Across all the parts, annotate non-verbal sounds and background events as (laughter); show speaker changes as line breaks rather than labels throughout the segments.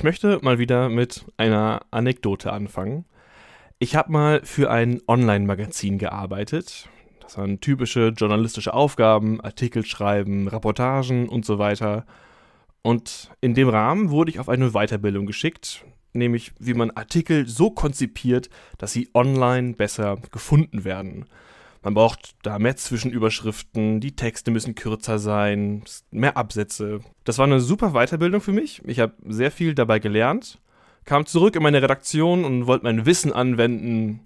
Ich möchte mal wieder mit einer Anekdote anfangen. Ich habe mal für ein Online-Magazin gearbeitet. Das waren typische journalistische Aufgaben, Artikel schreiben, Reportagen und so weiter. Und in dem Rahmen wurde ich auf eine Weiterbildung geschickt, nämlich wie man Artikel so konzipiert, dass sie online besser gefunden werden. Man braucht da mehr Zwischenüberschriften, die Texte müssen kürzer sein, mehr Absätze. Das war eine super Weiterbildung für mich. Ich habe sehr viel dabei gelernt, kam zurück in meine Redaktion und wollte mein Wissen anwenden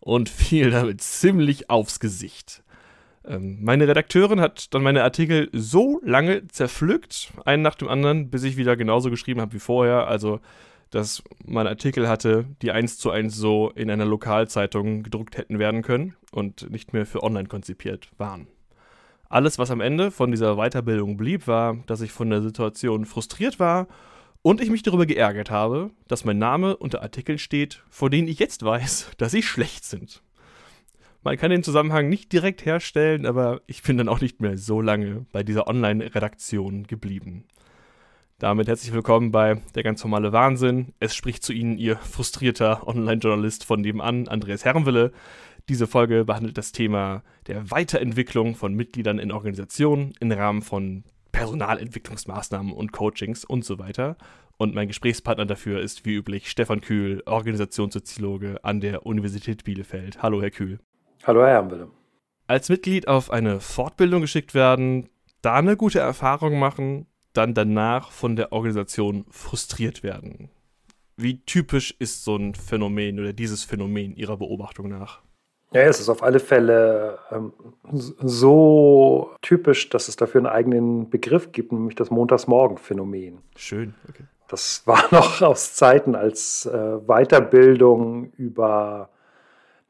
und (laughs) fiel damit ziemlich aufs Gesicht. Ähm, meine Redakteurin hat dann meine Artikel so lange zerpflückt, einen nach dem anderen, bis ich wieder genauso geschrieben habe wie vorher. Also dass man Artikel hatte, die eins zu eins so in einer Lokalzeitung gedruckt hätten werden können und nicht mehr für online konzipiert waren. Alles, was am Ende von dieser Weiterbildung blieb, war, dass ich von der Situation frustriert war und ich mich darüber geärgert habe, dass mein Name unter Artikeln steht, vor denen ich jetzt weiß, (laughs) dass sie schlecht sind. Man kann den Zusammenhang nicht direkt herstellen, aber ich bin dann auch nicht mehr so lange bei dieser Online-Redaktion geblieben. Damit herzlich willkommen bei Der ganz normale Wahnsinn. Es spricht zu Ihnen Ihr frustrierter Online-Journalist von nebenan, Andreas Herrenwille. Diese Folge behandelt das Thema der Weiterentwicklung von Mitgliedern in Organisationen im Rahmen von Personalentwicklungsmaßnahmen und Coachings und so weiter. Und mein Gesprächspartner dafür ist wie üblich Stefan Kühl, Organisationssoziologe an der Universität Bielefeld. Hallo, Herr Kühl.
Hallo, Herr Herrenwille.
Als Mitglied auf eine Fortbildung geschickt werden, da eine gute Erfahrung machen dann danach von der Organisation frustriert werden. Wie typisch ist so ein Phänomen oder dieses Phänomen Ihrer Beobachtung nach?
Ja, es ist auf alle Fälle ähm, so typisch, dass es dafür einen eigenen Begriff gibt, nämlich das Montagsmorgen-Phänomen.
Schön, okay.
Das war (laughs) noch aus Zeiten, als äh, Weiterbildung über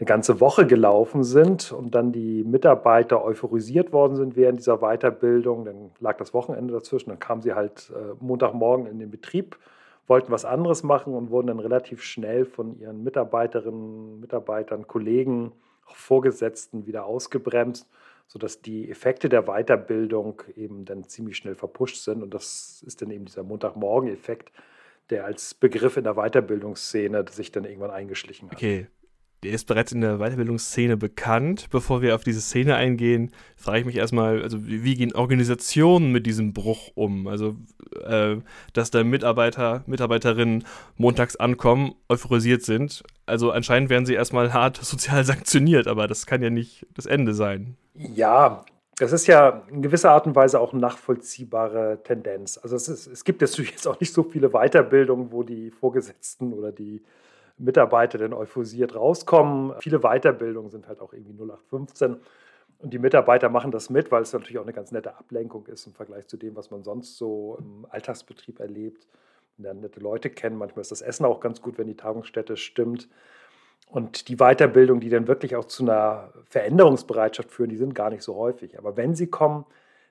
eine ganze Woche gelaufen sind und dann die Mitarbeiter euphorisiert worden sind während dieser Weiterbildung, dann lag das Wochenende dazwischen, dann kamen sie halt äh, Montagmorgen in den Betrieb, wollten was anderes machen und wurden dann relativ schnell von ihren Mitarbeiterinnen, Mitarbeitern, Kollegen, Vorgesetzten wieder ausgebremst, sodass die Effekte der Weiterbildung eben dann ziemlich schnell verpusht sind. Und das ist dann eben dieser Montagmorgen-Effekt, der als Begriff in der Weiterbildungsszene sich dann irgendwann eingeschlichen hat.
Okay, der ist bereits in der Weiterbildungsszene bekannt. Bevor wir auf diese Szene eingehen, frage ich mich erstmal, also wie, gehen Organisationen mit diesem Bruch um? Also, äh, dass da Mitarbeiter, Mitarbeiterinnen montags ankommen, euphorisiert sind. Also anscheinend werden sie erstmal hart (laughs) sozial sanktioniert, aber das kann ja nicht das Ende sein.
Ja, das ist ja in gewisser Art und Weise auch eine nachvollziehbare Tendenz. Also es, ist, es gibt natürlich jetzt auch nicht so viele Weiterbildungen, wo die Vorgesetzten oder die Mitarbeiter dann euphorisiert rauskommen. Viele Weiterbildungen sind halt auch irgendwie 0815. Und die Mitarbeiter machen das mit, weil es natürlich auch eine ganz nette Ablenkung ist im Vergleich zu dem, was man sonst so im Alltagsbetrieb erlebt. Man lernt nette Leute kennen. Manchmal ist das Essen auch ganz gut, wenn die Tagungsstätte stimmt. Und die Weiterbildung, die dann wirklich auch zu einer Veränderungsbereitschaft führen, die sind gar nicht so häufig. Aber wenn sie kommen,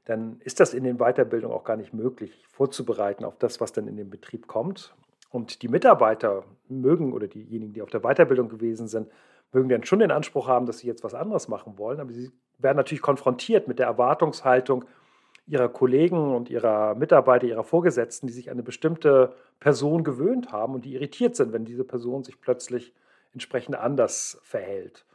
dann ist das in den Weiterbildungen auch gar nicht möglich, vorzubereiten auf das, was dann in den Betrieb kommt. Und die Mitarbeiter mögen oder diejenigen, die auf der Weiterbildung gewesen sind, mögen dann schon den Anspruch haben, dass sie jetzt was anderes machen wollen. Aber sie werden natürlich konfrontiert mit der Erwartungshaltung ihrer Kollegen und ihrer Mitarbeiter, ihrer Vorgesetzten, die sich an eine bestimmte Person gewöhnt haben und die irritiert sind, wenn diese Person sich plötzlich entsprechend anders verhält.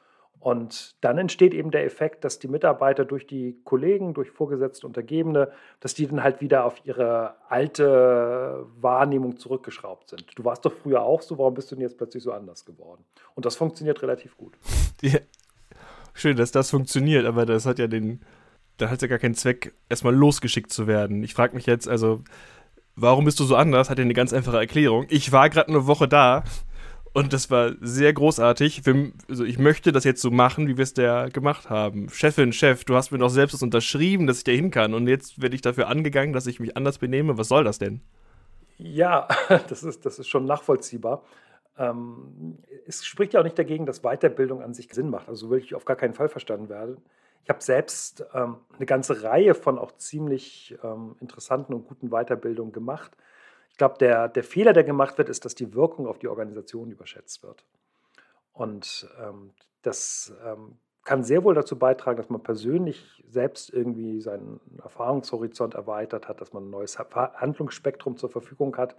Und dann entsteht eben der Effekt, dass die Mitarbeiter durch die Kollegen, durch Vorgesetzte, Untergebene, dass die dann halt wieder auf ihre alte Wahrnehmung zurückgeschraubt sind. Du warst doch früher auch so, warum bist du denn jetzt plötzlich so anders geworden? Und das funktioniert relativ gut.
Ja. Schön, dass das funktioniert, aber das hat ja den, da hat ja gar keinen Zweck, erstmal losgeschickt zu werden. Ich frage mich jetzt, also, warum bist du so anders? Hat ja eine ganz einfache Erklärung. Ich war gerade eine Woche da und das war sehr großartig. Also ich möchte das jetzt so machen, wie wir es da gemacht haben. Chefin, Chef, du hast mir doch selbst das unterschrieben, dass ich da hin kann. Und jetzt werde ich dafür angegangen, dass ich mich anders benehme. Was soll das denn?
Ja, (laughs) das ist, das ist schon nachvollziehbar. Ähm, es spricht ja auch nicht dagegen, dass Weiterbildung an sich Sinn macht. Also will ich auf gar keinen Fall verstanden werden. Ich habe selbst ähm, eine ganze Reihe von auch ziemlich ähm, interessanten und guten Weiterbildungen gemacht. Ich glaube, der, der Fehler, der gemacht wird, ist, dass die Wirkung auf die Organisation überschätzt wird. Und ähm, das ähm, kann sehr wohl dazu beitragen, dass man persönlich selbst irgendwie seinen Erfahrungshorizont erweitert hat, dass man ein neues Handlungsspektrum zur Verfügung hat.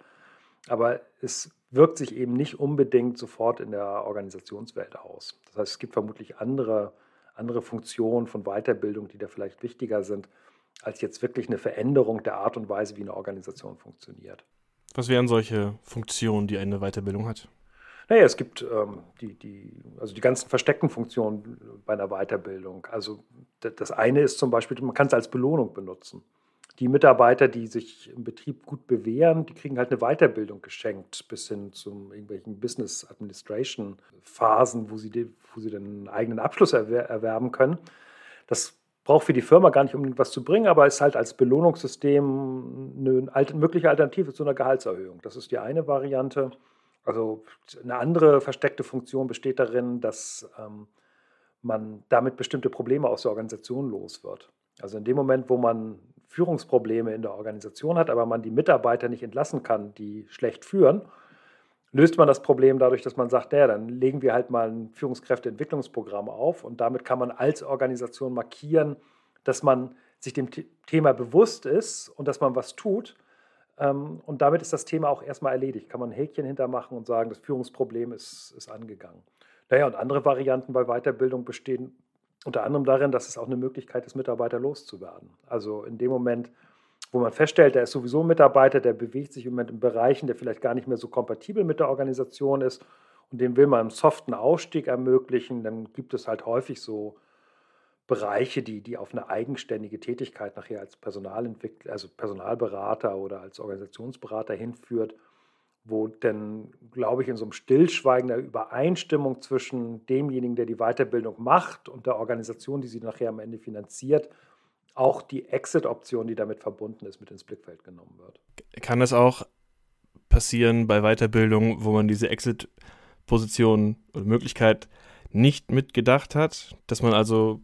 Aber es wirkt sich eben nicht unbedingt sofort in der Organisationswelt aus. Das heißt, es gibt vermutlich andere, andere Funktionen von Weiterbildung, die da vielleicht wichtiger sind, als jetzt wirklich eine Veränderung der Art und Weise, wie eine Organisation funktioniert.
Was wären solche Funktionen, die eine Weiterbildung hat?
Naja, es gibt ähm, die, die, also die ganzen versteckten Funktionen bei einer Weiterbildung. Also das eine ist zum Beispiel, man kann es als Belohnung benutzen. Die Mitarbeiter, die sich im Betrieb gut bewähren, die kriegen halt eine Weiterbildung geschenkt, bis hin zu irgendwelchen Business Administration Phasen, wo sie, wo sie den eigenen Abschluss erwer erwerben können. Das braucht für die Firma gar nicht unbedingt was zu bringen, aber ist halt als Belohnungssystem eine mögliche Alternative zu einer Gehaltserhöhung. Das ist die eine Variante. Also eine andere versteckte Funktion besteht darin, dass ähm, man damit bestimmte Probleme aus der Organisation los wird. Also in dem Moment, wo man Führungsprobleme in der Organisation hat, aber man die Mitarbeiter nicht entlassen kann, die schlecht führen, löst man das Problem dadurch, dass man sagt, naja, dann legen wir halt mal ein Führungskräfteentwicklungsprogramm auf und damit kann man als Organisation markieren, dass man sich dem Thema bewusst ist und dass man was tut ähm, und damit ist das Thema auch erstmal erledigt. Kann man ein Häkchen hintermachen und sagen, das Führungsproblem ist, ist angegangen. Naja, und andere Varianten bei Weiterbildung bestehen unter anderem darin, dass es auch eine Möglichkeit ist, Mitarbeiter loszuwerden. Also in dem Moment, wo man feststellt, der ist sowieso ein Mitarbeiter, der bewegt sich im Moment in Bereichen, der vielleicht gar nicht mehr so kompatibel mit der Organisation ist und dem will man einen soften Ausstieg ermöglichen, dann gibt es halt häufig so Bereiche, die, die auf eine eigenständige Tätigkeit nachher als Personalentwickler, also Personalberater oder als Organisationsberater hinführt, wo dann, glaube ich, in so einem Stillschweigen der Übereinstimmung zwischen demjenigen, der die Weiterbildung macht und der Organisation, die sie nachher am Ende finanziert, auch die Exit-Option, die damit verbunden ist, mit ins Blickfeld genommen wird.
Kann das auch passieren bei Weiterbildung, wo man diese Exit-Position oder Möglichkeit nicht mitgedacht hat, dass man also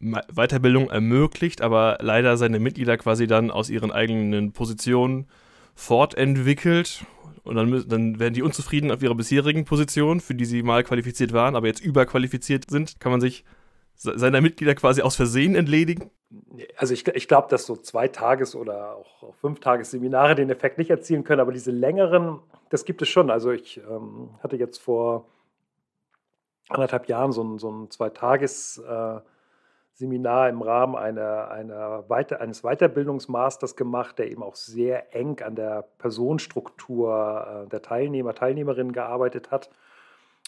Weiterbildung ermöglicht, aber leider seine Mitglieder quasi dann aus ihren eigenen Positionen fortentwickelt und dann, dann werden die unzufrieden auf ihrer bisherigen Position, für die sie mal qualifiziert waren, aber jetzt überqualifiziert sind, kann man sich seiner Mitglieder quasi aus Versehen entledigen?
Also ich, ich glaube, dass so zwei Tages- oder auch, fünf Tages-Seminare den Effekt nicht erzielen können, aber diese längeren, das gibt es schon. Also ich ähm, hatte jetzt vor anderthalb Jahren so ein, so ein Zwei-Tages- äh, Seminar im Rahmen einer, einer Weiter-, eines Weiterbildungsmasters gemacht, der eben auch sehr eng an der Personenstruktur äh, der Teilnehmer, Teilnehmerinnen gearbeitet hat.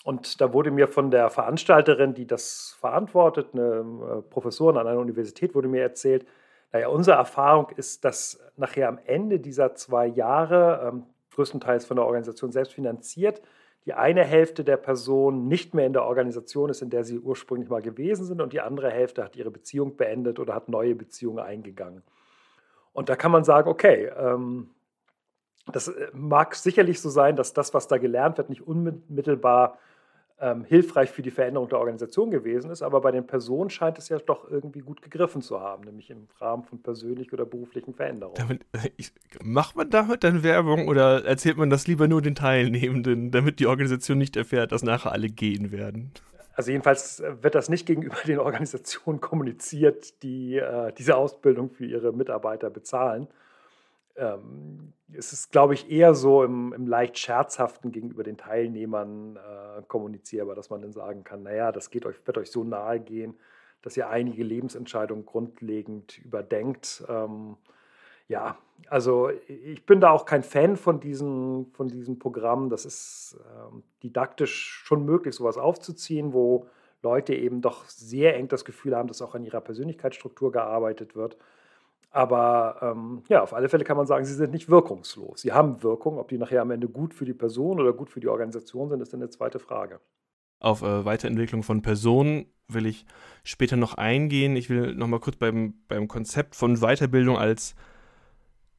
Und da wurde mir von der Veranstalterin, die das verantwortet, eine äh, Professorin an einer Universität, wurde mir erzählt, naja, unsere Erfahrung ist, dass nachher am Ende dieser zwei Jahre, ähm, größtenteils von der Organisation selbst finanziert, die eine Hälfte der Personen nicht mehr in der Organisation ist, in der sie ursprünglich mal gewesen sind, und die andere Hälfte hat ihre Beziehung beendet oder hat neue Beziehungen eingegangen. Und da kann man sagen, okay, ähm, das äh, mag sicherlich so sein, dass das, was da gelernt wird, nicht unmittelbar ähm, hilfreich für die Veränderung der Organisation gewesen ist, aber bei den Personen scheint es ja doch irgendwie gut gegriffen zu haben, nämlich im Rahmen von persönlichen oder beruflichen Veränderungen.
Damit, ich, macht man damit dann Werbung oder erzählt man das lieber nur den Teilnehmenden, damit die Organisation nicht erfährt, dass nachher alle gehen werden?
Also jedenfalls wird das nicht gegenüber (laughs) den Organisationen kommuniziert, die äh, diese Ausbildung für ihre Mitarbeiter bezahlen ähm, es ist, glaube ich, eher so im, im, leicht scherzhaften gegenüber den Teilnehmern äh, kommunizierbar, dass man dann sagen kann, naja, das geht euch, wird euch so nahe gehen, dass ihr einige Lebensentscheidungen grundlegend überdenkt. Ähm, ja, also ich bin da auch kein Fan von diesen, von diesen Programmen. Das ist ähm, didaktisch schon möglich, sowas aufzuziehen, wo Leute eben doch sehr eng das Gefühl haben, dass auch an ihrer Persönlichkeitsstruktur gearbeitet wird. Aber ähm, ja, auf alle Fälle kann man sagen, sie sind nicht wirkungslos. Sie haben Wirkung. Ob die nachher am Ende gut für die Person oder gut für die Organisation sind, ist dann eine zweite Frage.
Auf äh, Weiterentwicklung von Personen will ich später noch eingehen. Ich will noch mal kurz beim, beim Konzept von Weiterbildung als,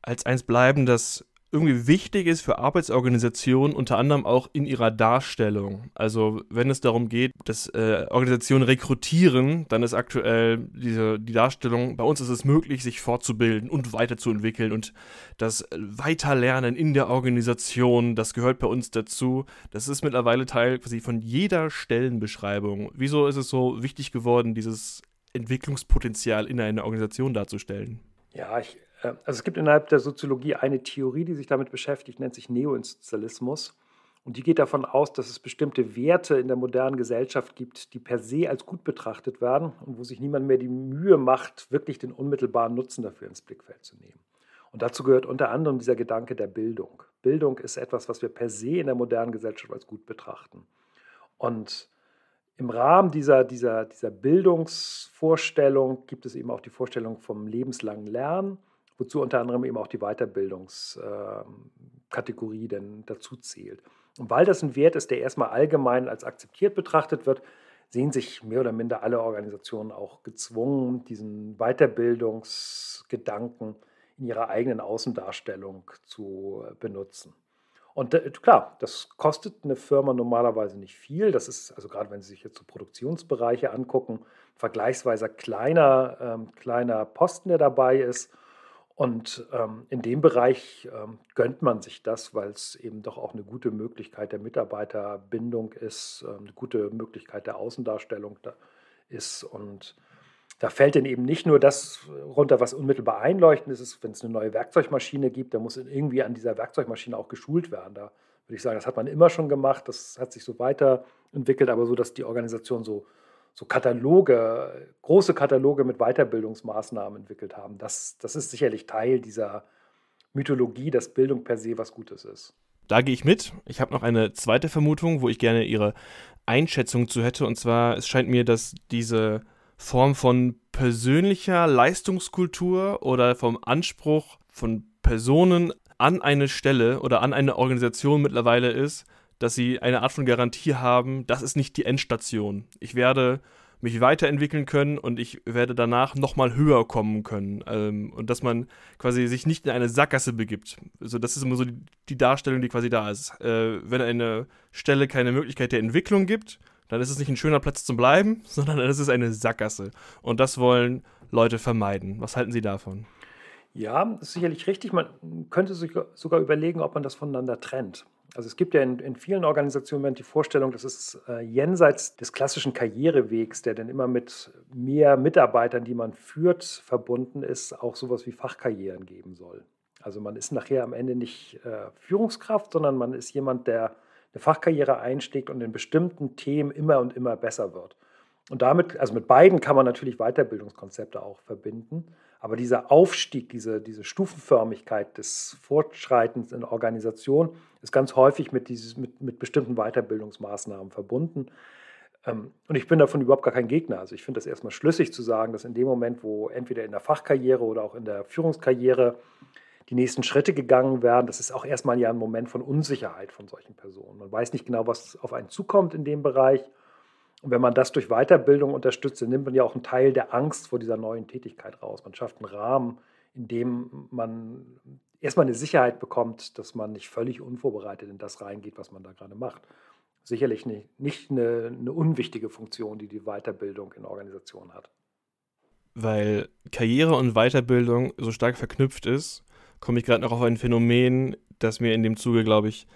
als eins bleiben, das irgendwie wichtig ist für Arbeitsorganisationen, unter anderem auch in ihrer Darstellung. Also wenn es darum geht, dass äh, Organisationen rekrutieren, dann ist aktuell diese, die Darstellung, bei uns ist es möglich, sich fortzubilden und weiterzuentwickeln und das Weiterlernen in der Organisation, das gehört bei uns dazu. Das ist mittlerweile Teil quasi von jeder Stellenbeschreibung. Wieso ist es so wichtig geworden, dieses Entwicklungspotenzial in einer Organisation darzustellen?
Ja, ich also es gibt innerhalb der Soziologie eine Theorie, die sich damit beschäftigt, nennt sich Neoinstitutionalismus. Und die geht davon aus, dass es bestimmte Werte in der modernen Gesellschaft gibt, die per se als gut betrachtet werden und wo sich niemand mehr die Mühe macht, wirklich den unmittelbaren Nutzen dafür ins Blickfeld zu nehmen. Und dazu gehört unter anderem dieser Gedanke der Bildung. Bildung ist etwas, was wir per se in der modernen Gesellschaft als gut betrachten. Und im Rahmen dieser, dieser, dieser Bildungsvorstellung gibt es eben auch die Vorstellung vom lebenslangen Lernen, wozu unter anderem eben auch die Weiterbildungskategorie denn dazu zählt. Und weil das ein Wert ist, der erstmal allgemein als akzeptiert betrachtet wird, sehen sich mehr oder minder alle Organisationen auch gezwungen, diesen Weiterbildungsgedanken in ihrer eigenen Außendarstellung zu benutzen. Und äh, klar, das kostet eine Firma normalerweise nicht viel. Das ist, also gerade wenn Sie sich jetzt so Produktionsbereiche angucken, vergleichsweise kleiner, ähm, kleiner Posten, der dabei ist. Und ähm, in dem Bereich ähm, gönnt man sich das, weil es eben doch auch eine gute Möglichkeit der Mitarbeiterbindung ist, äh, eine gute Möglichkeit der Außendarstellung da ist. Und da fällt dann eben nicht nur das runter, was unmittelbar einleuchtend ist, wenn es eine neue Werkzeugmaschine gibt, dann muss irgendwie an dieser Werkzeugmaschine auch geschult werden. Da würde ich sagen, das hat man immer schon gemacht, das hat sich so weiterentwickelt, aber so, dass die Organisation so, so Kataloge, große Kataloge mit Weiterbildungsmaßnahmen entwickelt haben. Das, das ist sicherlich Teil dieser Mythologie, dass Bildung per se was Gutes ist.
Da gehe ich mit. Ich habe noch eine zweite Vermutung, wo ich gerne Ihre Einschätzung zu hätte. Und zwar, es scheint mir, dass diese Form von persönlicher Leistungskultur oder vom Anspruch von Personen an eine Stelle oder an eine Organisation mittlerweile ist, dass sie eine Art von Garantie haben, das ist nicht die Endstation. Ich werde mich weiterentwickeln können und ich werde danach nochmal höher kommen können. Ähm, und dass man quasi sich nicht in eine Sackgasse begibt. Also das ist immer so die, die Darstellung, die quasi da ist. Äh, wenn eine Stelle keine Möglichkeit der Entwicklung gibt, dann ist es nicht ein schöner Platz zum Bleiben, (laughs) sondern dann ist es eine Sackgasse. Und das wollen Leute vermeiden. Was halten Sie davon?
Ja, das ist sicherlich richtig. Man könnte sich sogar überlegen, ob man das voneinander trennt. Also es gibt ja in, in vielen Organisationen die Vorstellung, dass es äh, jenseits des klassischen Karrierewegs, der dann immer mit mehr Mitarbeitern, die man führt, verbunden ist, auch sowas wie Fachkarrieren geben soll. Also man ist nachher am Ende nicht äh, Führungskraft, sondern man ist jemand, der eine Fachkarriere einschlägt und in bestimmten Themen immer und immer besser wird. Und damit, also mit beiden kann man natürlich Weiterbildungskonzepte auch verbinden. Aber dieser Aufstieg, diese, diese Stufenförmigkeit des Fortschreitens in Organisation ist ganz häufig mit, dieses, mit, mit bestimmten Weiterbildungsmaßnahmen verbunden. Ähm, und ich bin davon überhaupt gar kein Gegner. Also ich finde das erstmal schlüssig zu sagen, dass in dem Moment, wo entweder in der Fachkarriere oder auch in der Führungskarriere die nächsten Schritte gegangen werden. Das ist auch erstmal ja ein Moment von Unsicherheit von solchen Personen. Man weiß nicht genau, was auf einen zukommt in dem Bereich. Und wenn man das durch Weiterbildung unterstützt, dann nimmt man ja auch einen Teil der Angst vor dieser neuen Tätigkeit raus. Man schafft einen Rahmen, in dem man erstmal eine Sicherheit bekommt, dass man nicht völlig unvorbereitet in das reingeht, was man da gerade macht. Sicherlich nicht, nicht eine, eine unwichtige Funktion, die die Weiterbildung in Organisationen hat.
Weil Karriere und Weiterbildung so stark verknüpft ist, komme ich gerade noch auf ein Phänomen, das mir in dem Zuge, glaube ich,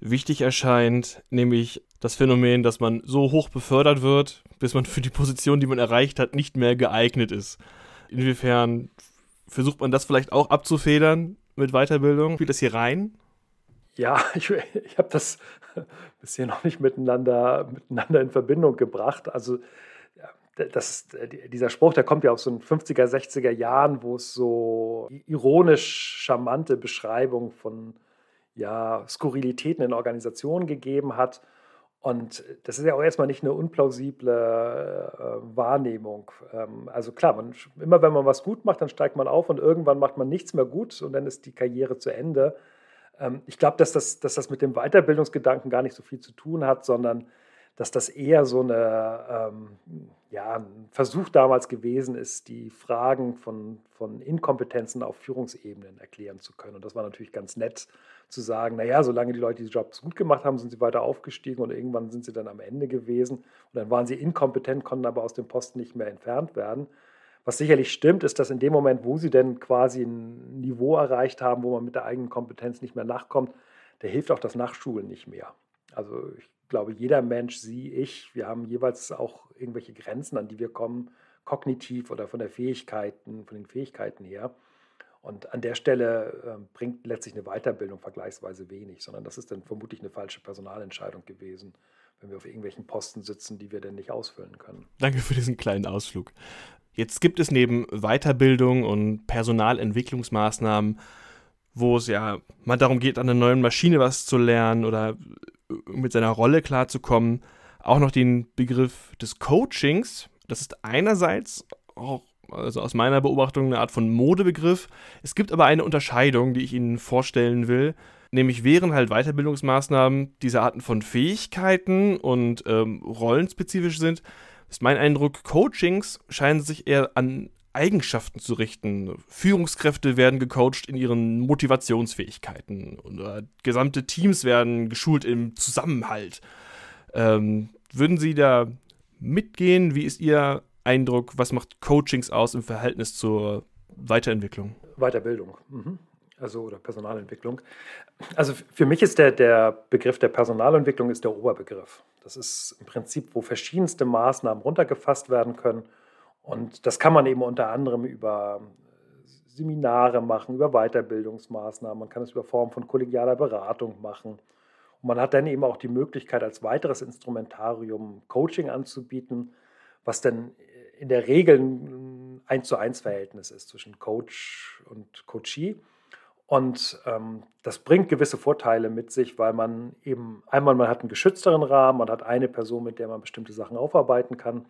wichtig erscheint, nämlich das Phänomen, dass man so hoch befördert wird, bis man für die Position, die man erreicht hat, nicht mehr geeignet ist. Inwiefern versucht man das vielleicht auch abzufedern mit Weiterbildung? Spielt das hier rein?
Ja, (laughs) ich, ich habe das (laughs) bisher noch nicht miteinander, miteinander in Verbindung gebracht. Also das, dieser Spruch, der kommt ja aus so den 50er, 60er Jahren, wo es so ironisch charmante Beschreibungen von ja, Skurrilitäten in Organisationen gegeben hat. Und das ist ja auch erstmal nicht eine unplausible äh, Wahrnehmung. Ähm, also klar, man, immer wenn man was gut macht, dann steigt man auf und irgendwann macht man nichts mehr gut und dann ist die Karriere zu Ende. Ähm, ich glaube, dass das, dass das mit dem Weiterbildungsgedanken gar nicht so viel zu tun hat, sondern dass das eher so eine, ähm, ja, ein Versuch damals gewesen ist, die Fragen von, von Inkompetenzen auf Führungsebenen erklären zu können. Und das war natürlich ganz nett zu sagen, naja, solange die Leute diese Jobs gut gemacht haben, sind sie weiter aufgestiegen und irgendwann sind sie dann am Ende gewesen. Und dann waren sie inkompetent, konnten aber aus dem Posten nicht mehr entfernt werden. Was sicherlich stimmt, ist, dass in dem Moment, wo sie denn quasi ein Niveau erreicht haben, wo man mit der eigenen Kompetenz nicht mehr nachkommt, da hilft auch das Nachschulen nicht mehr. Also ich glaube, jeder Mensch, Sie, ich, wir haben jeweils auch irgendwelche Grenzen, an die wir kommen, kognitiv oder von der Fähigkeiten, von den Fähigkeiten her. Und an der Stelle äh, bringt letztlich eine Weiterbildung vergleichsweise wenig, sondern das ist dann vermutlich eine falsche Personalentscheidung gewesen, wenn wir auf irgendwelchen Posten sitzen, die wir denn nicht ausfüllen können.
Danke für diesen kleinen Ausflug. Jetzt gibt es neben Weiterbildung und Personalentwicklungsmaßnahmen, wo es ja mal darum geht, an einer neuen Maschine was zu lernen oder mit seiner Rolle klarzukommen, auch noch den Begriff des Coachings. Das ist einerseits auch also aus meiner Beobachtung eine Art von Modebegriff. Es gibt aber eine Unterscheidung, die ich Ihnen vorstellen will. Nämlich wären halt Weiterbildungsmaßnahmen diese Arten von Fähigkeiten und ähm, rollenspezifisch sind, ist mein Eindruck, Coachings scheinen sich eher an Eigenschaften zu richten. Führungskräfte werden gecoacht in ihren Motivationsfähigkeiten oder gesamte Teams werden geschult im Zusammenhalt. Ähm, würden Sie da mitgehen? Wie ist Ihr Eindruck? Was macht Coachings aus im Verhältnis zur Weiterentwicklung?
Weiterbildung. Mhm. Also oder Personalentwicklung. Also für mich ist der, der Begriff der Personalentwicklung ist der Oberbegriff. Das ist im Prinzip, wo verschiedenste Maßnahmen runtergefasst werden können. Und das kann man eben unter anderem über Seminare machen, über Weiterbildungsmaßnahmen. Man kann es über Formen von kollegialer Beratung machen. Und man hat dann eben auch die Möglichkeit, als weiteres Instrumentarium Coaching anzubieten, was dann in der Regel ein 1 zu 1 Verhältnis ist zwischen Coach und Coachee. Und ähm, das bringt gewisse Vorteile mit sich, weil man eben einmal man hat einen geschützteren Rahmen, man hat eine Person, mit der man bestimmte Sachen aufarbeiten kann.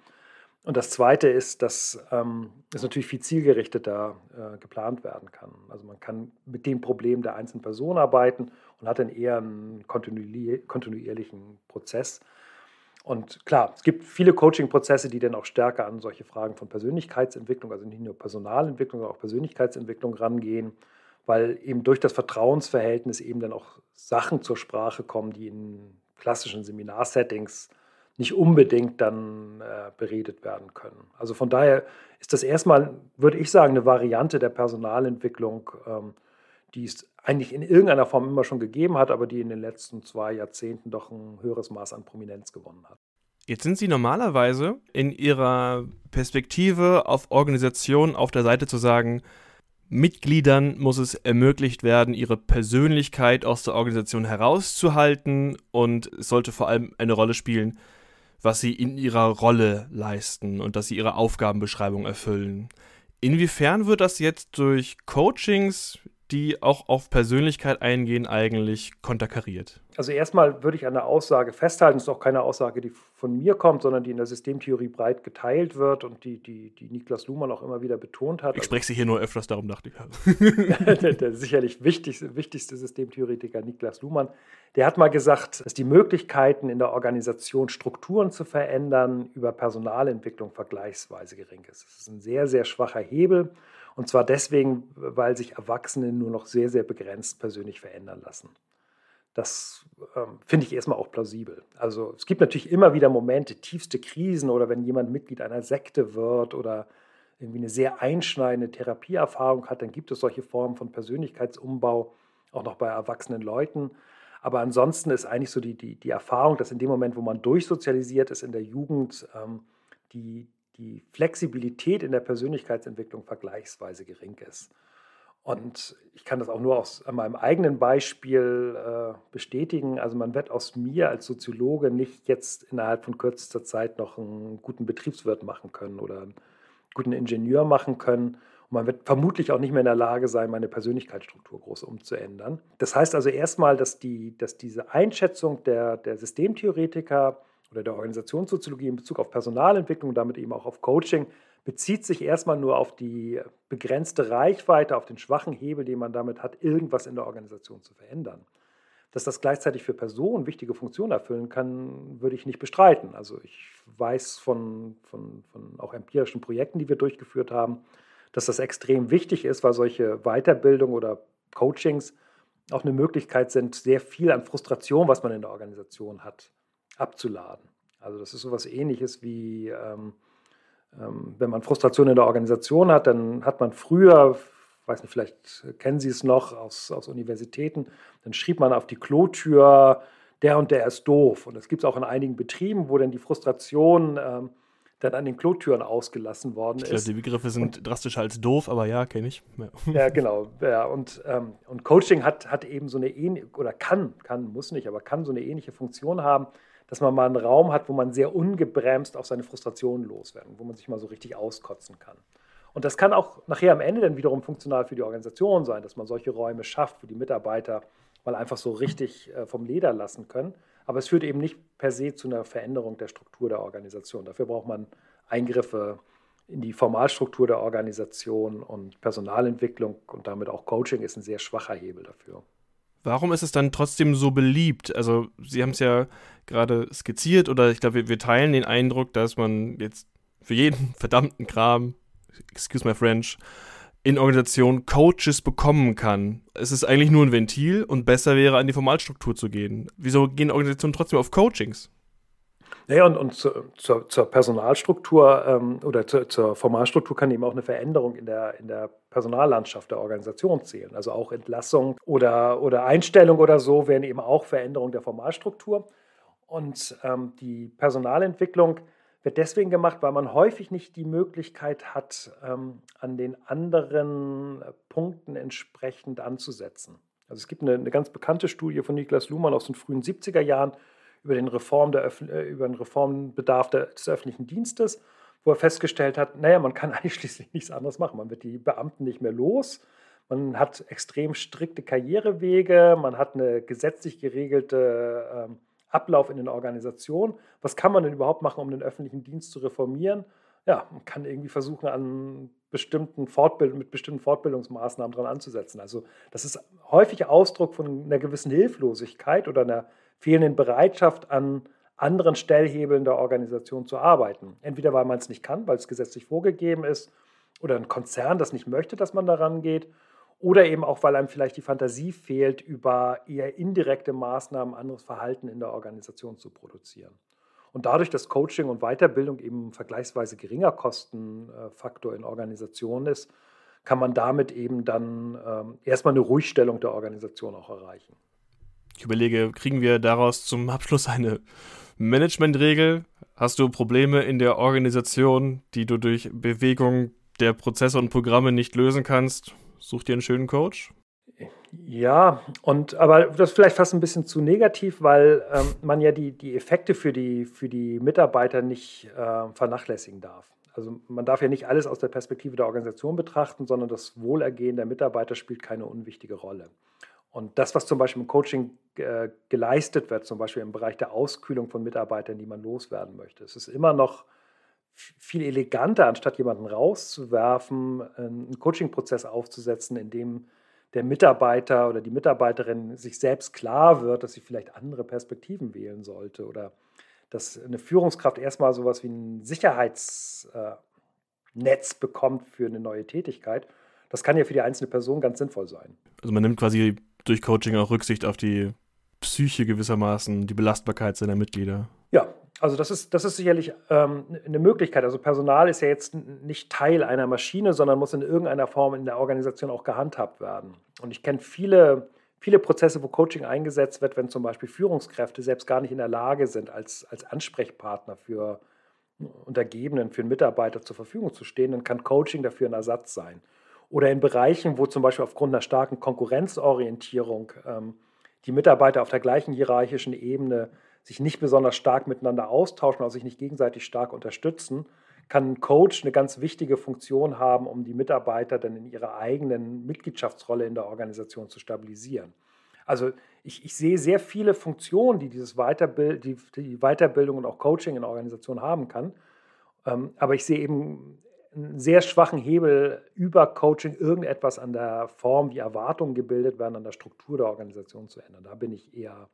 Und das Zweite ist, dass ähm, es natürlich viel zielgerichteter äh, geplant werden kann. Also man kann mit dem Problem der einzelnen Person arbeiten und hat dann eher einen kontinuierlichen Prozess. Und klar, es gibt viele Coaching-Prozesse, die dann auch stärker an solche Fragen von Persönlichkeitsentwicklung, also nicht nur Personalentwicklung, sondern auch Persönlichkeitsentwicklung rangehen weil eben durch das Vertrauensverhältnis eben dann auch Sachen zur Sprache kommen, die in klassischen Seminarsettings nicht unbedingt dann äh, beredet werden können. Also von daher ist das erstmal, würde ich sagen, eine Variante der Personalentwicklung, ähm, die es eigentlich in irgendeiner Form immer schon gegeben hat, aber die in den letzten zwei Jahrzehnten doch ein höheres Maß an Prominenz gewonnen hat.
Jetzt sind Sie normalerweise in Ihrer Perspektive auf Organisationen auf der Seite zu sagen, Mitgliedern muss es ermöglicht werden, ihre Persönlichkeit aus der Organisation herauszuhalten und es sollte vor allem eine Rolle spielen, was sie in ihrer Rolle leisten und dass sie ihre Aufgabenbeschreibung erfüllen. Inwiefern wird das jetzt durch Coachings, die auch auf Persönlichkeit eingehen, eigentlich konterkariert?
Also erstmal würde ich an der Aussage festhalten, es ist auch keine Aussage, die von mir kommt, sondern die in der Systemtheorie breit geteilt wird und die, die, die Niklas Luhmann auch immer wieder betont hat.
Ich spreche sie hier nur öfters, darum dachte
ich. (laughs) der, der sicherlich wichtigste, wichtigste Systemtheoretiker Niklas Luhmann, der hat mal gesagt, dass die Möglichkeiten in der Organisation Strukturen zu verändern über Personalentwicklung vergleichsweise gering ist. Das ist ein sehr, sehr schwacher Hebel. Und zwar deswegen, weil sich Erwachsene nur noch sehr, sehr begrenzt persönlich verändern lassen. Das ähm, finde ich erstmal auch plausibel. Also es gibt natürlich immer wieder Momente, tiefste Krisen oder wenn jemand Mitglied einer Sekte wird oder irgendwie eine sehr einschneidende Therapieerfahrung hat, dann gibt es solche Formen von Persönlichkeitsumbau auch noch bei erwachsenen Leuten. Aber ansonsten ist eigentlich so die, die, die Erfahrung, dass in dem Moment, wo man durchsozialisiert ist in der Jugend, ähm, die, die Flexibilität in der Persönlichkeitsentwicklung vergleichsweise gering ist. Und ich kann das auch nur aus meinem eigenen Beispiel äh, bestätigen. Also man wird aus mir als Soziologe nicht jetzt innerhalb von kürzester Zeit noch einen guten Betriebswirt machen können oder einen guten Ingenieur machen können. Und man wird vermutlich auch nicht mehr in der Lage sein, meine Persönlichkeitsstruktur groß umzuändern. Das heißt also erstmal, dass, die, dass diese Einschätzung der, der Systemtheoretiker oder der Organisationssoziologie in Bezug auf Personalentwicklung, damit eben auch auf Coaching, bezieht sich erstmal nur auf die begrenzte Reichweite, auf den schwachen Hebel, den man damit hat, irgendwas in der Organisation zu verändern. Dass das gleichzeitig für Personen wichtige Funktionen erfüllen kann, würde ich nicht bestreiten. Also ich weiß von, von, von auch empirischen Projekten, die wir durchgeführt haben, dass das extrem wichtig ist, weil solche Weiterbildung oder Coachings auch eine Möglichkeit sind, sehr viel an Frustration, was man in der Organisation hat, abzuladen. Also das ist so etwas Ähnliches wie ähm, ähm, wenn man Frustration in der Organisation hat, dann hat man früher, weiß nicht, vielleicht kennen Sie es noch aus, aus Universitäten, dann schrieb man auf die Klotür, der und der ist doof. Und das gibt es auch in einigen Betrieben, wo dann die Frustration ähm, dann an den Klotüren ausgelassen worden
ich
ist.
Glaube, die Begriffe sind und, drastischer als doof, aber ja, kenne ich.
Ja, ja (laughs) genau. Ja, und, ähm, und Coaching hat, hat eben so eine ähnliche, oder kann, kann, muss nicht, aber kann so eine ähnliche Funktion haben, dass man mal einen Raum hat, wo man sehr ungebremst auf seine Frustrationen loswerden, wo man sich mal so richtig auskotzen kann. Und das kann auch nachher am Ende dann wiederum funktional für die Organisation sein, dass man solche Räume schafft, wo die Mitarbeiter mal einfach so richtig äh, vom Leder lassen können. Aber es führt eben nicht per se zu einer Veränderung der Struktur der Organisation. Dafür braucht man Eingriffe in die Formalstruktur der Organisation und Personalentwicklung und damit auch Coaching ist ein sehr schwacher Hebel dafür.
Warum ist es dann trotzdem so beliebt? Also, Sie haben es ja gerade skizziert oder ich glaube, wir, wir teilen den Eindruck, dass man jetzt für jeden (laughs) verdammten Kram, excuse my French, in Organisationen Coaches bekommen kann. Es ist eigentlich nur ein Ventil und besser wäre, an die Formalstruktur zu gehen. Wieso gehen Organisationen trotzdem auf Coachings?
Naja, und, und zu, zur, zur, Personalstruktur ähm, oder zu, zur Formalstruktur kann eben auch eine Veränderung in der, in der Personallandschaft der Organisation zählen. Also auch Entlassung oder, oder Einstellung oder so wären eben auch Veränderungen der Formalstruktur. Und ähm, die Personalentwicklung wird deswegen gemacht, weil man häufig nicht die Möglichkeit hat, ähm, an den anderen Punkten entsprechend anzusetzen. Also es gibt eine, eine ganz bekannte Studie von Niklas Luhmann aus den frühen 70er Jahren über den, Reform der, äh, über den Reformbedarf des öffentlichen Dienstes, wo er festgestellt hat, naja, man kann (laughs) eigentlich schließlich nichts anderes machen. Man wird die Beamten nicht mehr los. Man hat extrem strikte Karrierewege, man hat eine gesetzlich geregelte ähm, Ablauf in den Organisationen. Was kann man denn überhaupt machen, um den öffentlichen Dienst zu reformieren? Ja, man kann irgendwie versuchen, an bestimmten Fortbild mit bestimmten Fortbildungsmaßnahmen dran anzusetzen. Also das ist häufig Ausdruck von einer gewissen Hilflosigkeit oder einer fehlenden Bereitschaft, an anderen Stellhebeln der Organisation zu arbeiten. Entweder weil man es nicht kann, weil es gesetzlich vorgegeben ist, oder ein Konzern das nicht möchte, dass man daran geht, oder eben auch, weil einem vielleicht die Fantasie fehlt, über eher indirekte Maßnahmen anderes Verhalten in der Organisation zu produzieren. Und dadurch, dass Coaching und Weiterbildung eben vergleichsweise geringer Kostenfaktor in Organisationen ist, kann man damit eben dann ähm, erstmal eine Ruhigstellung der Organisation auch erreichen.
Ich überlege, kriegen wir daraus zum Abschluss eine Managementregel? Hast du Probleme in der Organisation, die du durch Bewegung der Prozesse und Programme nicht lösen kannst? Such dir einen schönen Coach.
Ja, und aber das ist vielleicht fast ein bisschen zu negativ, weil ähm, man ja die, die Effekte für die, für die Mitarbeiter nicht äh, vernachlässigen darf. Also man darf ja nicht alles aus der Perspektive der Organisation betrachten, sondern das Wohlergehen der Mitarbeiter spielt keine unwichtige Rolle. Und das, was zum Beispiel im Coaching äh, geleistet wird, zum Beispiel im Bereich der Auskühlung von Mitarbeitern, die man loswerden möchte, es ist immer noch viel eleganter, anstatt jemanden rauszuwerfen, einen Coaching-Prozess aufzusetzen, in dem der Mitarbeiter oder die Mitarbeiterin sich selbst klar wird, dass sie vielleicht andere Perspektiven wählen sollte oder dass eine Führungskraft erstmal sowas wie ein Sicherheitsnetz bekommt für eine neue Tätigkeit. Das kann ja für die einzelne Person ganz sinnvoll sein.
Also man nimmt quasi durch Coaching auch Rücksicht auf die Psyche gewissermaßen, die Belastbarkeit seiner Mitglieder.
Also das ist, das ist sicherlich ähm, eine Möglichkeit. Also Personal ist ja jetzt nicht Teil einer Maschine, sondern muss in irgendeiner Form in der Organisation auch gehandhabt werden. Und ich kenne viele, viele Prozesse, wo Coaching eingesetzt wird, wenn zum Beispiel Führungskräfte selbst gar nicht in der Lage sind, als, als Ansprechpartner für Untergebenen, für einen Mitarbeiter zur Verfügung zu stehen, dann kann Coaching dafür ein Ersatz sein. Oder in Bereichen, wo zum Beispiel aufgrund einer starken Konkurrenzorientierung ähm, die Mitarbeiter auf der gleichen hierarchischen Ebene sich nicht besonders stark miteinander austauschen, also sich nicht gegenseitig stark unterstützen, kann ein Coach eine ganz wichtige Funktion haben, um die Mitarbeiter dann in ihrer eigenen Mitgliedschaftsrolle in der Organisation zu stabilisieren. Also ich, ich sehe sehr viele Funktionen, die dieses Weiterbild, die, die Weiterbildung und auch Coaching in Organisationen haben kann. Ähm, aber ich sehe eben einen sehr schwachen Hebel über Coaching irgendetwas an der Form, wie Erwartungen gebildet werden, an der Struktur der Organisation zu ändern. Da bin ich eher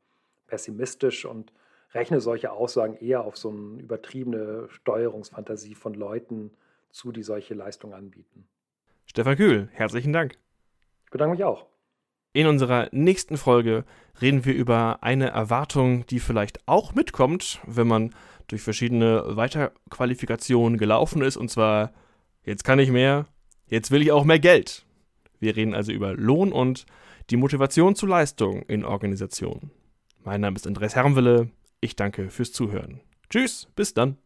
pessimistisch und rechne solche Aussagen eher auf so eine übertriebene Steuerungsfantasie von Leuten zu, die solche Leistungen anbieten.
Stefan Kühl, herzlichen Dank.
Ich bedanke mich auch.
In unserer nächsten Folge reden wir über eine Erwartung, die vielleicht auch mitkommt, wenn man durch verschiedene Weiterqualifikationen gelaufen ist, und zwar jetzt kann ich mehr, jetzt will ich auch mehr Geld. Wir reden also über Lohn und die Motivation zu Leistung in Organisationen. Mein Name ist Andreas Herrenwille. Ich danke fürs Zuhören. Tschüss, bis dann.